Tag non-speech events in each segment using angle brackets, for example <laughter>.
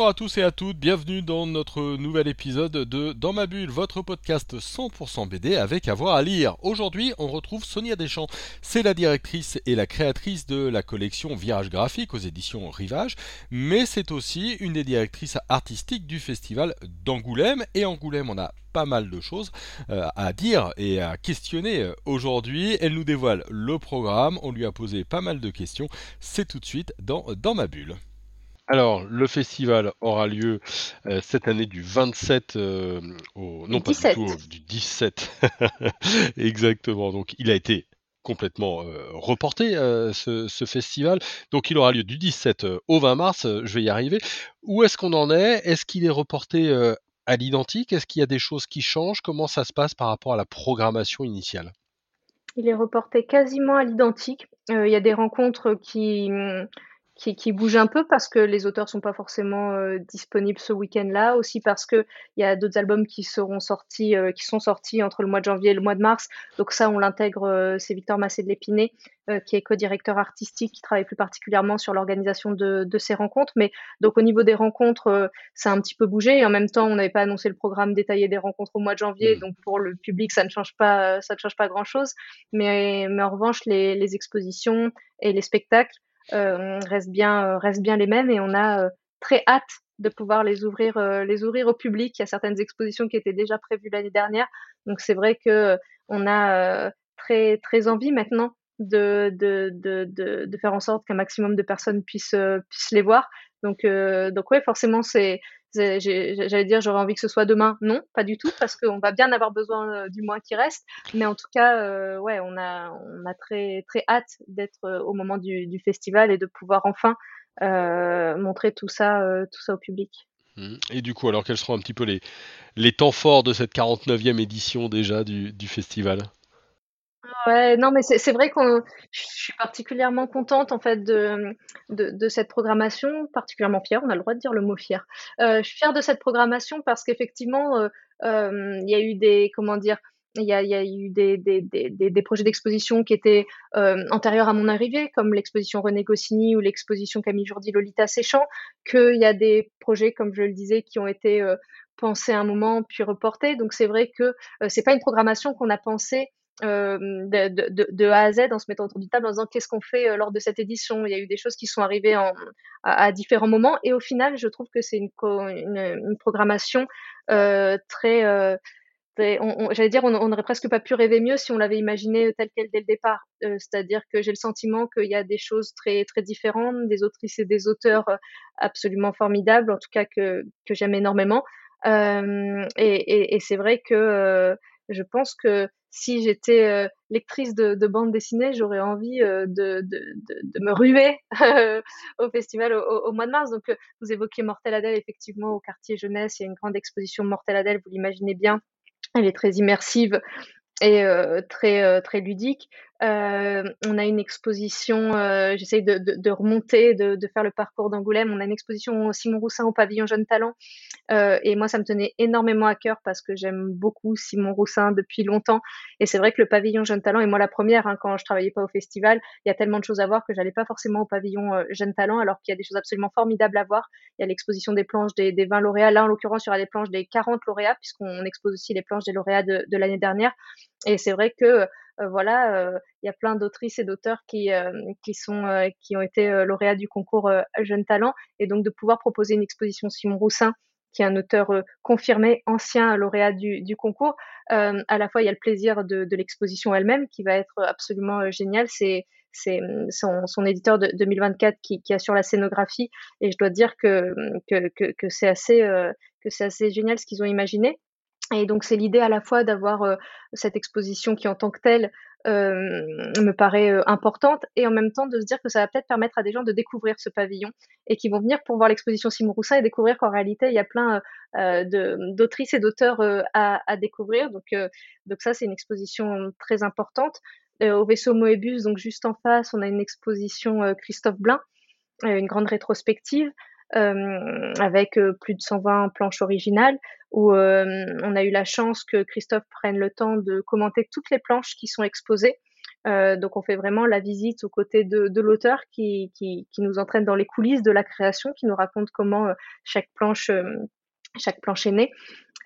Bonjour à tous et à toutes, bienvenue dans notre nouvel épisode de Dans ma bulle, votre podcast 100% BD avec avoir à lire. Aujourd'hui, on retrouve Sonia Deschamps. C'est la directrice et la créatrice de la collection Virage graphique aux éditions Rivage, mais c'est aussi une des directrices artistiques du festival d'Angoulême. Et Angoulême, on a pas mal de choses euh, à dire et à questionner euh, aujourd'hui. Elle nous dévoile le programme, on lui a posé pas mal de questions. C'est tout de suite dans Dans ma bulle. Alors, le festival aura lieu euh, cette année du 27 euh, au non pas du 17. tout du 17 <laughs> exactement. Donc, il a été complètement euh, reporté ce, ce festival. Donc, il aura lieu du 17 au 20 mars. je vais y arriver. Où est-ce qu'on en est? Est-ce qu'il est reporté à l'identique? Est-ce qu'il y a des choses qui changent? Comment ça se passe par rapport à la programmation initiale? Il est reporté quasiment à l'identique. Il y a des rencontres qui, hum, qui, qui bougent un peu parce que les auteurs sont pas forcément euh, disponibles ce week-end-là, aussi parce que il y a d'autres albums qui seront sortis, euh, qui sont sortis entre le mois de janvier et le mois de mars. Donc ça, on l'intègre. euh, c'est Victor Massé de l'Épinay qui est co-directeur artistique, qui travaille plus particulièrement sur l'organisation de, de ces rencontres. Mais donc au niveau des rencontres, ça a un petit peu bougé. Et en même temps, on n'avait pas annoncé le programme détaillé des rencontres au mois de janvier, Mm. donc pour le public, ça ne change pas, ça ne change pas grand-chose. Mais, mais en revanche, les, les expositions et les spectacles restent bien, euh, restent bien les mêmes, et on a euh, très hâte de pouvoir les ouvrir, euh, les ouvrir au public. Il y a certaines expositions qui étaient déjà prévues l'année dernière, donc c'est vrai que euh, on a euh, très très envie maintenant de de de de, faire en sorte qu'un maximum de personnes puissent euh, puissent les voir. Donc euh, donc ouais, forcément c'est J'allais dire, j'aurais envie que ce soit demain. Non, pas du tout, parce qu'on va bien avoir besoin euh, du mois qui reste. Mais en tout cas, euh, ouais, on a, on a très, très hâte d'être euh, au moment du, festival et de pouvoir enfin montrer tout ça, tout ça au public. Mm. Et du coup, alors quels seront un petit peu les, les temps forts de cette 49e édition déjà du, du festival? Ouais, non, mais c'est vrai qu'on, je suis particulièrement contente en fait de, de, de cette programmation, particulièrement fière. On a le droit de dire le mot fière. Euh, je suis fière de cette programmation parce qu'effectivement, euh, euh, il y a eu des, comment dire, il y a, y a eu des, des, des, des, des projets d'exposition qui étaient euh, antérieurs à mon arrivée, comme l'exposition René Goscinny ou l'exposition Camille Jourdi Lolita Séchant, qu'il y a des projets, comme je le disais, qui ont été euh, pensés à un moment puis reportés. Donc c'est vrai que euh, c'est pas une programmation qu'on a pensée euh, de, A à Z en se mettant autour du table en disant qu'est-ce qu'on fait euh, lors de cette édition. Il y a eu des choses qui sont arrivées à, différents moments et au final, je trouve que c'est une, programmation euh, très, j'allais dire, on n'aurait presque pas pu rêver mieux si on l'avait imaginé telle quelle dès le départ. C'est-à-dire que j'ai le sentiment qu'il y a des choses très très différentes, des autrices et des auteurs absolument formidables, en tout cas que que j'aime énormément. Et c'est vrai que je pense que si j'étais euh, lectrice de, de bande dessinée, j'aurais envie euh, de, de, de, me ruer au festival au, mois de mars. Donc, euh, vous évoquez Mortel Adèle, effectivement, au quartier jeunesse, il y a une grande exposition Mortel Adèle, vous l'imaginez bien. Elle est très immersive et euh, très euh, très ludique. Euh, on a une exposition, euh, j'essaye de, de, de remonter, de, de faire le parcours d'Angoulême. On a une exposition Simon Roussin au pavillon Jeune Talent. Euh, et moi, ça me tenait énormément à cœur parce que j'aime beaucoup Simon Roussin depuis longtemps. Et c'est vrai que le pavillon Jeune Talent, et moi la première, hein, quand je travaillais pas au festival, il y a tellement de choses à voir que j'allais pas forcément au pavillon euh, Jeune Talent, alors qu'il y a des choses absolument formidables à voir. Il y a l'exposition des planches des, des 20 lauréats. Là, en l'occurrence, il y aura des planches des 40 lauréats, puisqu'on expose aussi les planches des lauréats de l'année dernière. Et c'est vrai que euh, voilà, euh, il y a plein d'autrices et d'auteurs qui euh, qui sont qui ont été lauréats du concours Jeunes Talents, et donc de pouvoir proposer une exposition Simon Roussin qui est un auteur confirmé, ancien lauréat du, du concours. Euh, à la fois, il y a le plaisir de, de l'exposition elle-même qui va être absolument géniale. C'est c'est son, son éditeur de 2024 qui, qui assure la scénographie et je dois dire que que, que, que c'est assez euh, que c'est assez génial ce qu'ils ont imaginé. Et donc c'est l'idée à la fois d'avoir euh, cette exposition qui en tant que telle euh, me paraît euh, importante et en même temps de se dire que ça va peut-être permettre à des gens de découvrir ce pavillon et qui vont venir pour voir l'exposition Simon Roussin et découvrir qu'en réalité il y a plein d'autrices et d'auteurs à, découvrir. Donc, donc ça c'est une exposition très importante. Au vaisseau Moebius, donc juste en face, on a une exposition Christophe Blain, une grande rétrospective. Avec plus de 120 planches originales, où on a eu la chance que Christophe prenne le temps de commenter toutes les planches qui sont exposées. donc on fait vraiment la visite aux côtés de, l'auteur qui, qui, nous entraîne dans les coulisses de la création, qui nous raconte comment chaque planche chaque planche est née.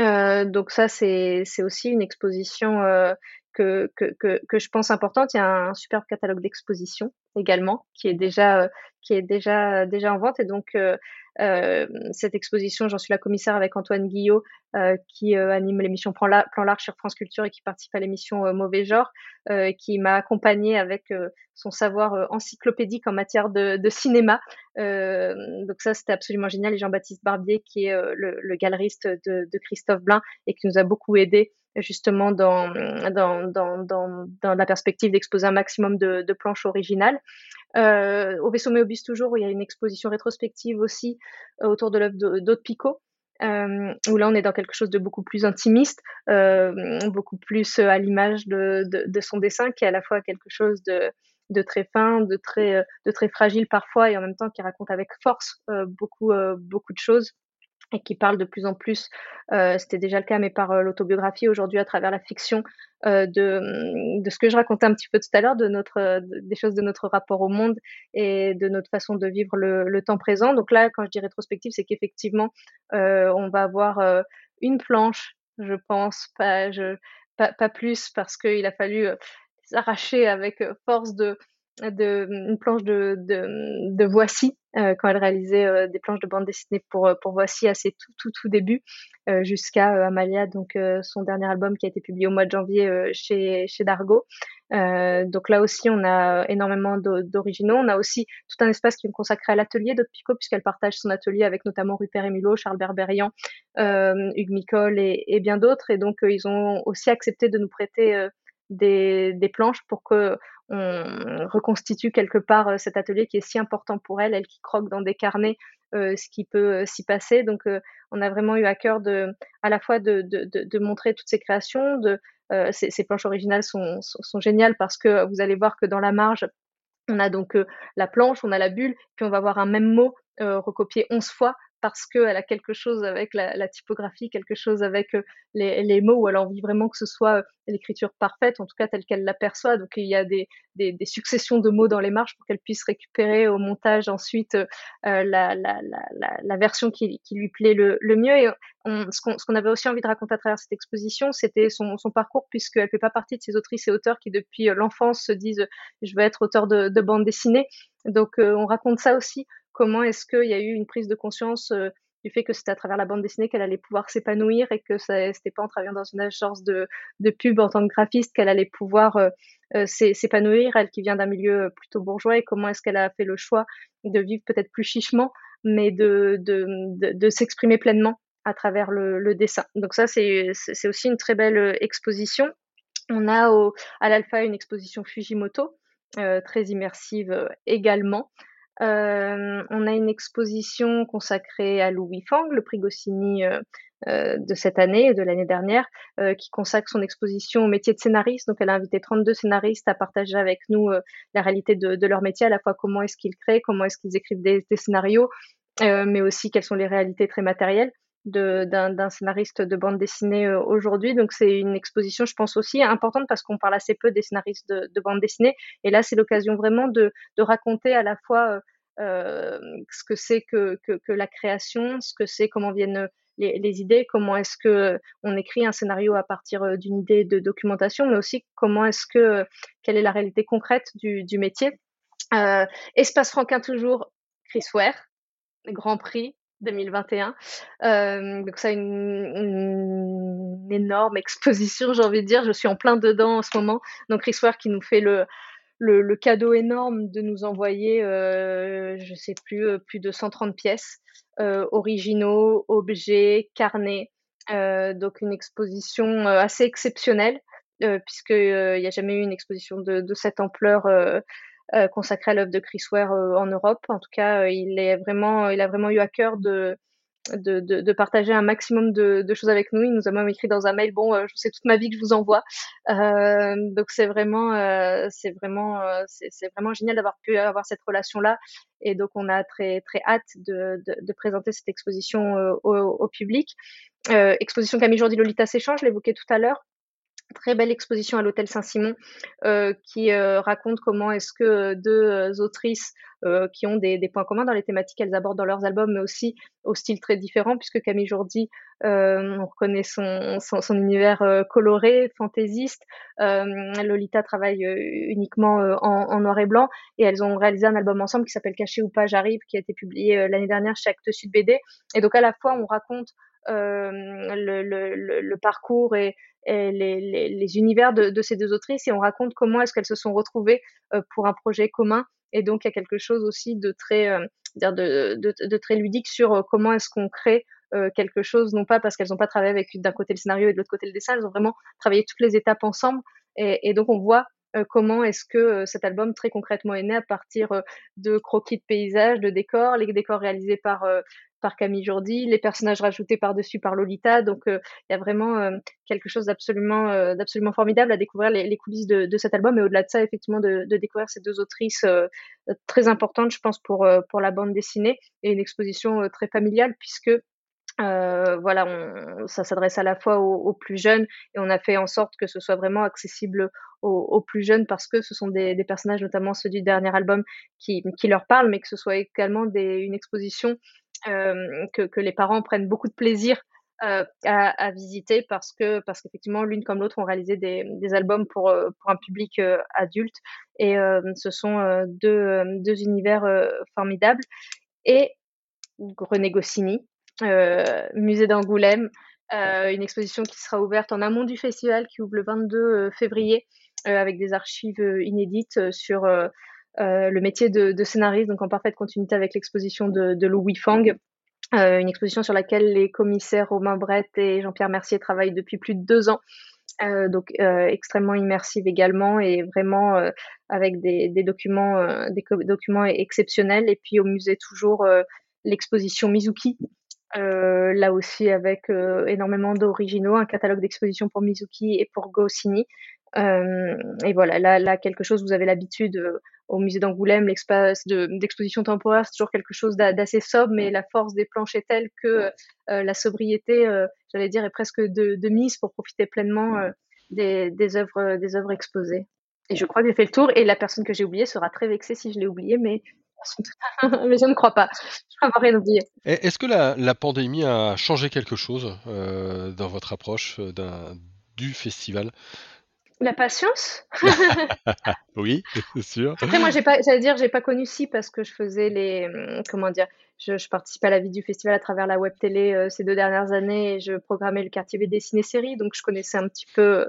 Euh, donc ça, c'est aussi une exposition euh, que, que, que, que, je pense importante. Il y a un superbe catalogue d'exposition également qui est déjà, euh, qui est déjà, déjà en vente. Et donc, euh, euh, cette exposition, j'en suis la commissaire avec Antoine Guillot, euh, qui euh, anime l'émission Plan, Large sur France Culture et qui participe à l'émission Mauvais Genre, qui m'a accompagnée avec son savoir encyclopédique en matière de, de cinéma. donc ça, c'était absolument génial. Et Jean-Baptiste Barbier, qui est le, le, galeriste de, de, Christophe Blain et qui nous a beaucoup aidé justement dans, dans, dans, dans, dans la perspective d'exposer un maximum de, de planches originales. Euh, au vaisseau Méobus toujours, où il y a une exposition rétrospective aussi euh, autour de l'œuvre d'Aude Picot, euh, où là on est dans quelque chose de beaucoup plus intimiste, euh, beaucoup plus euh, à l'image de, de, de, son dessin, qui est à la fois quelque chose de, de très fin, de très, de très fragile parfois, et en même temps qui raconte avec force beaucoup, beaucoup de choses et qui parle de plus en plus, euh, c'était déjà le cas, mais par euh, l'autobiographie aujourd'hui à travers la fiction, euh, de, mm, de ce que je racontais un petit peu tout à l'heure, de notre, des choses de notre rapport au monde et de notre façon de vivre le, le temps présent. Donc là, quand je dis rétrospective, c'est qu'effectivement, on va avoir une planche, je pense, pas, je, pas, pas plus, parce qu'il a fallu s'arracher avec force de de une planche de, de, de Voici euh, quand elle réalisait euh, des planches de bande dessinée pour pour Voici à ses tout tout tout débuts euh, jusqu'à Amalia donc son dernier album qui a été publié au mois de janvier chez chez Dargo. Donc là aussi on a énormément d'originaux. On a aussi tout un espace qui est consacré à l'atelier de Pico puisqu'elle partage son atelier avec notamment Rupert Emilot Charles Berberian Hugues Micole et, et bien d'autres. Et donc ils ont aussi accepté de nous prêter des, des planches pour que on reconstitue quelque part euh, cet atelier qui est si important pour elle, elle qui croque dans des carnets euh, ce qui peut euh, s'y passer. Donc, on a vraiment eu à cœur à la fois de, montrer toutes ces créations. Ces, planches originales sont, géniales parce que vous allez voir que dans la marge, on a donc la planche, on a la bulle, puis on va voir un même mot recopié 11 fois parce qu'elle a quelque chose avec la, typographie, quelque chose avec euh, les, les, mots, elle a envie vraiment que ce soit euh, l'écriture parfaite, en tout cas telle qu'elle l'aperçoit. Donc il y a des, successions de mots dans les marges pour qu'elle puisse récupérer au montage ensuite euh, la, version qui, lui plaît le, mieux. Et ce qu'on avait aussi envie de raconter à travers cette exposition, c'était son, parcours, puisqu'elle fait pas partie de ces autrices et auteurs qui depuis l'enfance se disent je veux être auteur de, de bande dessinée. Donc on raconte ça aussi comment est-ce qu'il y a eu une prise de conscience euh, du fait que c'était à travers la bande dessinée qu'elle allait pouvoir s'épanouir et que ça c'était pas en travaillant dans une agence de, pub en tant que graphiste qu'elle allait pouvoir euh, euh, s'épanouir, elle qui vient d'un milieu plutôt bourgeois, et comment est-ce qu'elle a fait le choix de vivre peut-être plus chichement, mais de, s'exprimer pleinement à travers le, dessin. Donc ça, c'est aussi une très belle exposition. On a à l'Alpha une exposition Fujimoto, très immersive également, euh, on a une exposition consacrée à Louis Fang, le prix Goscinny euh, euh, de cette année et de l'année dernière, qui consacre son exposition au métier de scénariste. Donc, elle a invité 32 scénaristes à partager avec nous la réalité de, leur métier, à la fois comment est-ce qu'ils créent, comment est-ce qu'ils écrivent des scénarios, mais aussi quelles sont les réalités très matérielles d'un scénariste de bande dessinée euh, aujourd'hui. Donc c'est une exposition, je pense aussi importante parce qu'on parle assez peu des scénaristes de, de bande dessinée. Et là, c'est l'occasion vraiment de, de, raconter à la fois euh, euh ce que c'est que, que, que, la création, ce que c'est comment viennent les, les idées, comment est-ce que on écrit un scénario à partir euh, d'une idée de documentation, mais aussi comment est-ce que quelle est la réalité concrète du, du métier. Euh, Espace Franquin toujours, Chris Ware, Grand Prix, 2021. Euh, donc ça, une, énorme exposition, j'ai envie de dire. Je suis en plein dedans en ce moment. Donc Chris Ware qui nous fait le, cadeau énorme de nous envoyer, euh, je sais plus, euh, plus de 130 pièces, euh, originaux, objets, carnets. Donc une exposition assez exceptionnelle, puisqu'il n'y a jamais eu une exposition de, cette ampleur consacré à l'œuvre de Chris Ware euh, en Europe. En tout cas, euh, il est vraiment, il a vraiment eu à cœur de de, de, partager un maximum de, de, choses avec nous. Il nous a même écrit dans un mail, bon, je sais toute ma vie que je vous envoie. donc c'est vraiment, c'est vraiment, c'est vraiment génial d'avoir pu avoir cette relation-là. Et donc on a très très hâte de, de présenter cette exposition au, au, public. exposition Camille Jourdi Lolita s'échange, je l'évoquais tout à l'heure très belle exposition à l'hôtel Saint-Simon euh, qui euh, raconte comment est-ce que euh, deux autrices qui ont des, points communs dans les thématiques qu'elles abordent dans leurs albums, mais aussi au style très différent, puisque Camille Jourdi, on reconnaît son, univers coloré, fantaisiste. Lolita travaille uniquement en, noir et blanc, et elles ont réalisé un album ensemble qui s'appelle Caché ou pas, j'arrive, qui a été publié l'année dernière chez Actes Sud BD. Et donc à la fois, on raconte le, le, parcours et, les, les, les, univers de, de, ces deux autrices et on raconte comment est-ce qu'elles se sont retrouvées pour un projet commun. Et donc, il y a quelque chose aussi de très, de, de, de, très ludique sur comment est-ce qu'on crée quelque chose, non pas parce qu'elles n'ont pas travaillé avec d'un côté le scénario et de l'autre côté le dessin, elles ont vraiment travaillé toutes les étapes ensemble. Et, et donc, on voit comment est-ce que cet album très concrètement est né à partir de croquis de paysages, de décors, les décors réalisés par Camille Jourdi, les personnages rajoutés par-dessus par Lolita. Donc, euh, il y a vraiment euh, quelque chose d'absolument, euh, d'absolument formidable à découvrir les, coulisses de, cet album. Et au-delà de ça, effectivement, de, découvrir ces deux autrices très importantes, je pense, pour, pour la bande dessinée et une exposition très familiale puisque voilà, on, ça s'adresse à la fois aux, plus jeunes et on a fait en sorte que ce soit vraiment accessible aux, plus jeunes parce que ce sont des, personnages, notamment ceux du dernier album, qui, qui leur parlent, mais que ce soit également une exposition euh, que, les parents prennent beaucoup de plaisir euh, à, visiter parce que parce qu'effectivement l'une comme l'autre ont réalisé des, albums pour euh, pour un public adulte et ce sont deux deux univers formidables. Et René Goscinny musée d'Angoulême une exposition qui sera ouverte en amont du festival qui ouvre le 22 février avec des archives inédites sur euh, le métier de, scénariste, donc en parfaite continuité avec l'exposition de, Louis Fang, euh, une exposition sur laquelle les commissaires Romain Brett et Jean-Pierre Mercier travaillent depuis plus de deux ans. Euh, donc euh, extrêmement immersive également et vraiment euh, avec des, des documents des documents exceptionnels et puis au musée toujours l'exposition Mizuki là aussi avec énormément d'originaux un catalogue d'expositions pour Mizuki et pour Goscinny et voilà là là quelque chose vous avez l'habitude au musée d'Angoulême, l'espace d'exposition temporaire, c'est toujours quelque chose d'assez sobre, mais la force des planches est telle que euh, la sobriété, euh, j'allais dire, est presque de, mise pour profiter pleinement euh, des, des, œuvres, des œuvres exposées. Et je crois que j'ai fait le tour, et la personne que j'ai oubliée sera très vexée si je l'ai oubliée, mais <laughs> mais je ne crois pas. Je crois avoir rien oublié. Est-ce que la, la, pandémie a changé quelque chose dans votre approche du festival? La patience? <laughs> Oui, c'est sûr. Après, moi, j'ai pas, j'allais dire, j'ai pas connu si parce que je faisais les, hum, comment dire, je, je participais à la vie du festival à travers la web télé euh, ces deux dernières années et je programmais le quartier BD ciné-série, donc je connaissais un petit peu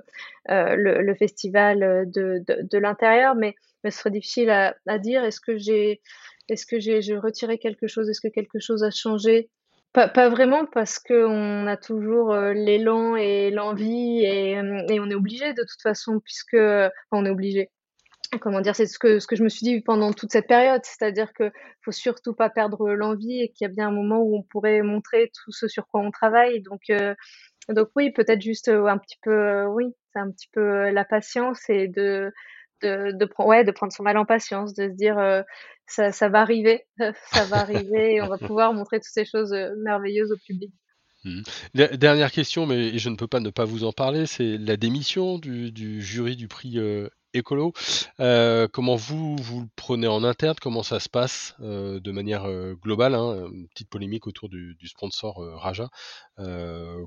euh, le, festival euh, de, de, l'intérieur, mais, mais ce serait difficile à, à dire. Est-ce que j'ai, est-ce que j'ai, je retiré quelque chose? Est-ce que quelque chose a changé? Pas, vraiment parce qu'on a toujours euh, l'élan et l'envie et, euh, et, on est obligé de toute façon puisque on est obligé. Comment dire, c'est ce que, ce que je me suis dit pendant toute cette période, c'est-à-dire que faut surtout pas perdre l'envie et qu'il y a bien un moment où on pourrait montrer tout ce sur quoi on travaille. Donc, euh, donc oui, peut-être juste un petit peu, oui, c'est un petit peu la patience et de, de, de, ouais, de prendre son mal en patience, de se dire ça, ça, va arriver, <laughs> ça va arriver et on va pouvoir montrer toutes ces choses euh, merveilleuses au public. Mmh. Dernière question, mais je ne peux pas ne pas vous en parler, c'est la démission du, du, jury du prix euh, écolo. Euh, comment vous vous le prenez en interne? Comment ça se passe euh, de manière euh, globale hein, Une petite polémique autour du, du sponsor Raja.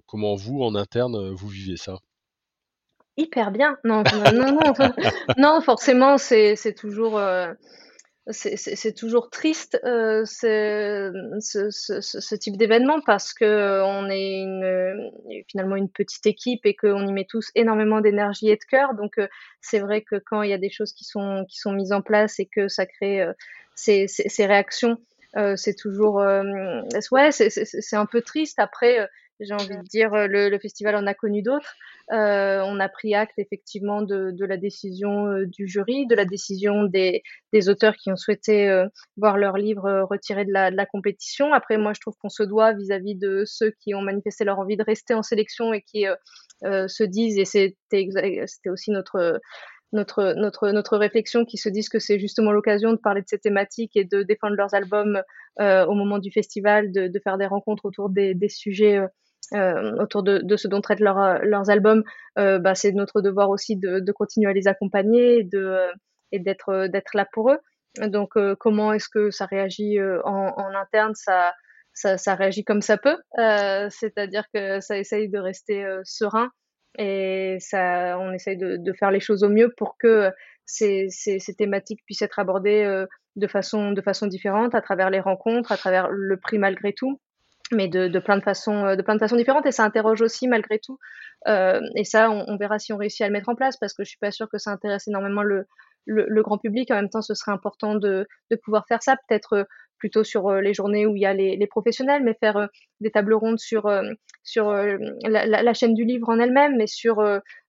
comment vous en interne vous vivez ça? Hyper bien. Non, non, non, <laughs> non, forcément, c'est toujours c'est toujours triste euh, ce, ce, ce, type d'événement parce que on est une, finalement une petite équipe et qu'on y met tous énormément d'énergie et de cœur. Donc euh, c'est vrai que quand il y a des choses qui sont qui sont mises en place et que ça crée euh, ces, ces, ces, réactions, euh, c'est toujours euh, ouais c'est un peu triste. Après j'ai envie de dire le, le, festival en a connu d'autres. On a pris acte effectivement de, la décision du jury, de la décision des, auteurs qui ont souhaité voir leur livre retiré de la, compétition. Après, moi, je trouve qu'on se doit vis-à-vis de ceux qui ont manifesté leur envie de rester en sélection et qui se disent, et c'était aussi notre notre, notre, notre réflexion qui se disent que c'est justement l'occasion de parler de ces thématiques et de défendre leurs albums euh, au moment du festival, de, faire des rencontres autour des sujets, euh, euh autour de, de, ce dont traitent leur, leurs albums. Euh, bah, c'est notre devoir aussi de, de, continuer à les accompagner et de et d'être d'être là pour eux. Donc comment est-ce que ça réagit en, en interne ça, ça, ça réagit comme ça peut, c'est-à-dire que ça essaye de rester serein et ça, on essaye de, de, faire les choses au mieux pour que ces, ces, ces thématiques puissent être abordées euh, de façon, de façon différente, à travers les rencontres, à travers le prix malgré tout, mais de, de plein de façons, euh, de plein de façons différentes. Et ça interroge aussi malgré tout. Euh, et ça, on, on, verra si on réussit à le mettre en place, parce que je suis pas sûre que ça intéresse énormément le, le, le, grand public. En même temps, ce serait important de, de pouvoir faire ça, peut-être plutôt sur les journées où il y a les, les professionnels, mais faire des tables rondes sur, sur la, la, chaîne du livre en elle-même, mais sur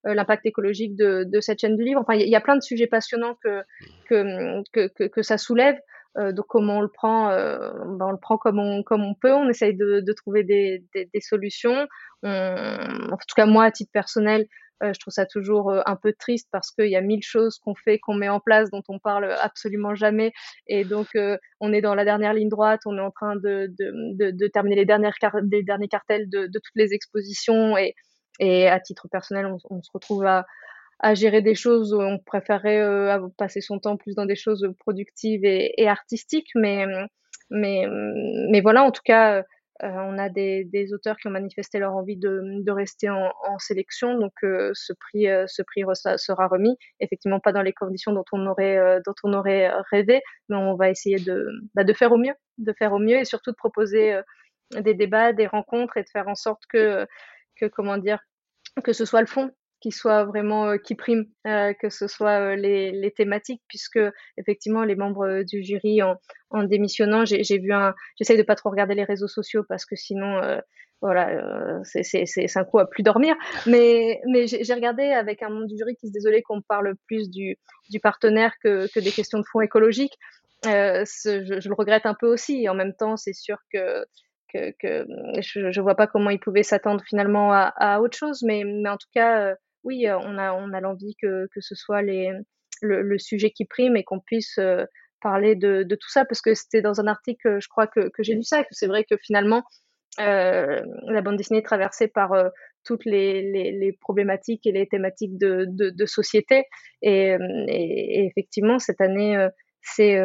l'impact écologique de, de, cette chaîne du livre. Enfin, il y, a plein de sujets passionnants que, que, que, que, ça soulève. Donc comment on le prend ben On le prend comme on, comme on peut. On essaye de, de trouver des, des, des solutions. On, en tout cas, moi, à titre personnel, euh, je trouve ça toujours euh, un peu triste parce qu'il y a mille choses qu'on fait, qu'on met en place, dont on parle absolument jamais. Et donc, euh, on est dans la dernière ligne droite, on est en train de, de, de, terminer les, dernières les derniers cartels de, de toutes les expositions. Et, et à titre personnel, on, on se retrouve à, à gérer des choses où on préférerait euh, passer son temps plus dans des choses productives et, et artistiques. Mais, mais, mais voilà, en tout cas, euh, on a des, des, auteurs qui ont manifesté leur envie de, de rester en, en, sélection, donc euh, ce prix, euh, ce prix sera remis. Effectivement, pas dans les conditions dont on aurait, dont on aurait rêvé, mais on va essayer de, bah, de faire au mieux, de faire au mieux et surtout de proposer des débats, des rencontres et de faire en sorte que, que comment dire, que ce soit le fond qui soit vraiment qui prime, que ce soit les, les, thématiques, puisque effectivement les membres du jury en, démissionnant, j'ai vu un, j'essaye de pas trop regarder les réseaux sociaux parce que sinon voilà, euh, c'est un coup à plus dormir. Mais, mais j'ai regardé avec un membre du jury qui se désolait qu'on parle plus du, du partenaire que, que des questions de fond écologique. Euh, je, le regrette un peu aussi. En même temps, c'est sûr que, que, que je ne vois pas comment ils pouvaient s'attendre finalement à, à, autre chose. Mais, mais en tout cas, oui, on a, on a l'envie que, ce soit les, le, sujet qui prime et qu'on puisse parler de, tout ça, parce que c'était dans un article, je crois que, j'ai lu ça, que c'est vrai que finalement, la bande dessinée est traversée par toutes les, les, problématiques et les thématiques de, de, société. Et, effectivement, cette année, c'est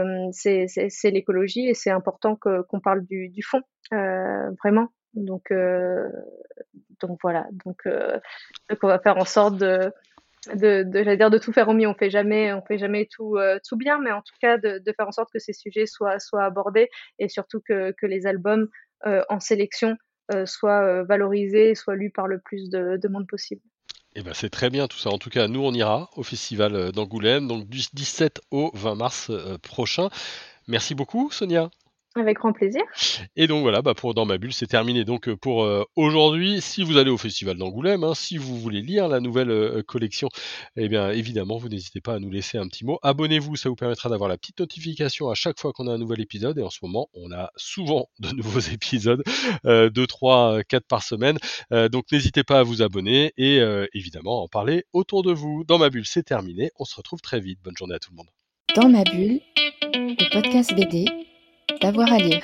l'écologie et c'est important qu'on parle du fond, vraiment. Donc, euh, donc voilà. Donc, euh, donc, on va faire en sorte de, dire de tout faire au mieux. On fait jamais, on fait jamais tout, euh, tout bien, mais en tout cas de, faire en sorte que ces sujets soient, soient abordés et surtout que, que les albums en sélection soient valorisés, soient lus par le plus de, de monde possible. Eh ben c'est très bien tout ça. En tout cas, nous on ira au festival d'Angoulême, donc du 17 au 20 mars prochain. Merci beaucoup, Sonia. Avec grand plaisir. Et donc voilà, bah pour Dans ma bulle, c'est terminé donc euh, pour euh, aujourd'hui. Si vous allez au Festival d'Angoulême, hein, si vous voulez lire la nouvelle euh, collection, eh bien évidemment, vous n'hésitez pas à nous laisser un petit mot. Abonnez-vous, ça vous permettra d'avoir la petite notification à chaque fois qu'on a un nouvel épisode. Et en ce moment, on a souvent <laughs> de nouveaux <laughs> épisodes, euh, 2, 3, 4 par semaine. donc n'hésitez pas à vous abonner et évidemment à en parler autour de vous. Dans ma bulle, c'est terminé. On se retrouve très vite. Bonne journée à tout le monde. Dans ma bulle, le podcast BD D'avoir à lire.